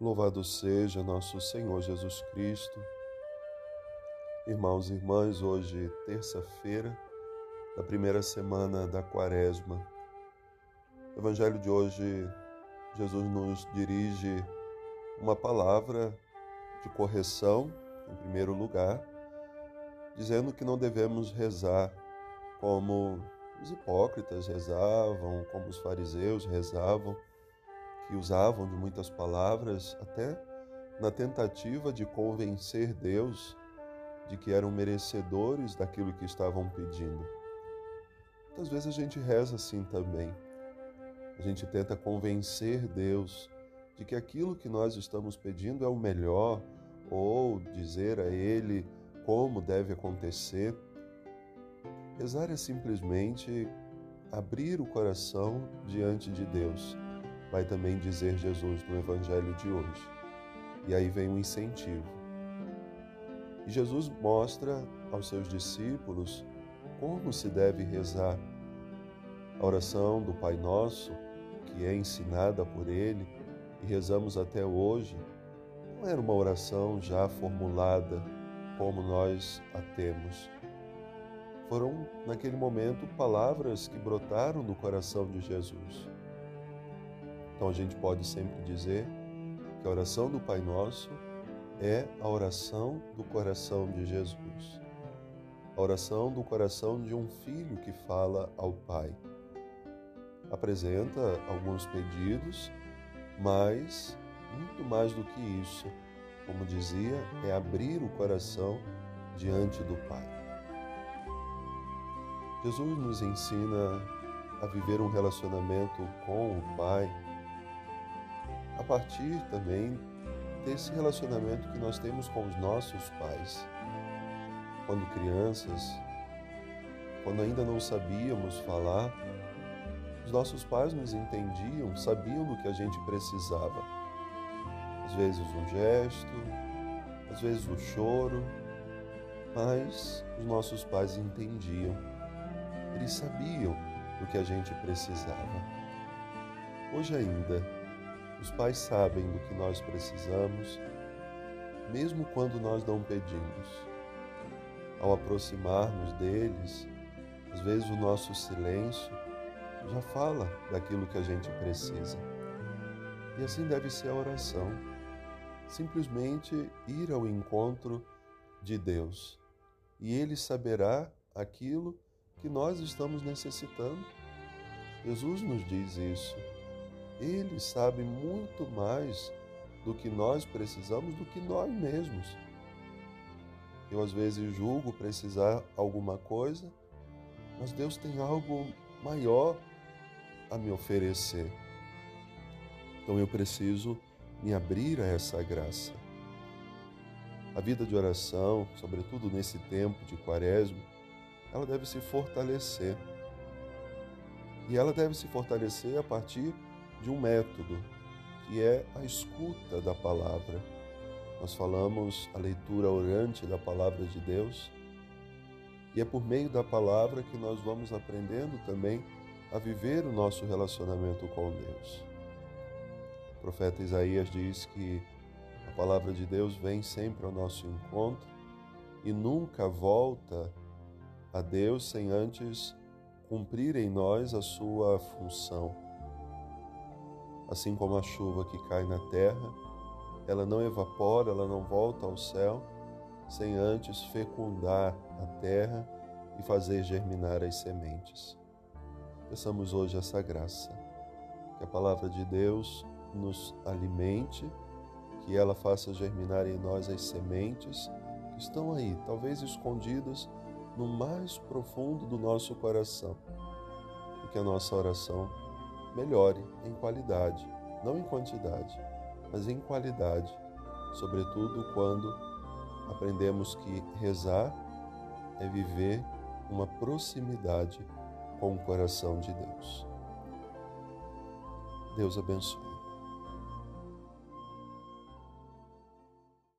Louvado seja nosso Senhor Jesus Cristo. Irmãos e irmãs, hoje, terça-feira, da primeira semana da Quaresma. No Evangelho de hoje, Jesus nos dirige uma palavra de correção, em primeiro lugar, dizendo que não devemos rezar como os hipócritas rezavam, como os fariseus rezavam que usavam de muitas palavras, até na tentativa de convencer Deus de que eram merecedores daquilo que estavam pedindo. Muitas vezes a gente reza assim também. A gente tenta convencer Deus de que aquilo que nós estamos pedindo é o melhor, ou dizer a Ele como deve acontecer. Rezar é simplesmente abrir o coração diante de Deus vai também dizer Jesus no Evangelho de hoje. E aí vem o um incentivo. E Jesus mostra aos seus discípulos como se deve rezar. A oração do Pai Nosso, que é ensinada por ele e rezamos até hoje, não era uma oração já formulada como nós a temos. Foram, naquele momento, palavras que brotaram no coração de Jesus. Então a gente pode sempre dizer que a oração do Pai Nosso é a oração do coração de Jesus. A oração do coração de um filho que fala ao Pai. Apresenta alguns pedidos, mas muito mais do que isso, como dizia, é abrir o coração diante do Pai. Jesus nos ensina a viver um relacionamento com o Pai a partir também desse relacionamento que nós temos com os nossos pais. Quando crianças, quando ainda não sabíamos falar, os nossos pais nos entendiam, sabiam do que a gente precisava. Às vezes um gesto, às vezes um choro, mas os nossos pais entendiam. Eles sabiam do que a gente precisava. Hoje ainda, os pais sabem do que nós precisamos, mesmo quando nós não pedimos. Ao aproximarmos deles, às vezes o nosso silêncio já fala daquilo que a gente precisa. E assim deve ser a oração. Simplesmente ir ao encontro de Deus. E Ele saberá aquilo que nós estamos necessitando. Jesus nos diz isso. Ele sabe muito mais do que nós precisamos do que nós mesmos. Eu às vezes julgo precisar alguma coisa, mas Deus tem algo maior a me oferecer. Então eu preciso me abrir a essa graça. A vida de oração, sobretudo nesse tempo de quaresma, ela deve se fortalecer. E ela deve se fortalecer a partir de um método, que é a escuta da palavra. Nós falamos a leitura orante da palavra de Deus, e é por meio da palavra que nós vamos aprendendo também a viver o nosso relacionamento com Deus. O profeta Isaías diz que a palavra de Deus vem sempre ao nosso encontro e nunca volta a Deus sem antes cumprir em nós a sua função assim como a chuva que cai na terra, ela não evapora, ela não volta ao céu, sem antes fecundar a terra e fazer germinar as sementes. Peçamos hoje essa graça, que a palavra de Deus nos alimente, que ela faça germinar em nós as sementes que estão aí, talvez escondidas no mais profundo do nosso coração, e que a nossa oração melhore em qualidade, não em quantidade, mas em qualidade, sobretudo quando aprendemos que rezar é viver uma proximidade com o coração de Deus. Deus abençoe.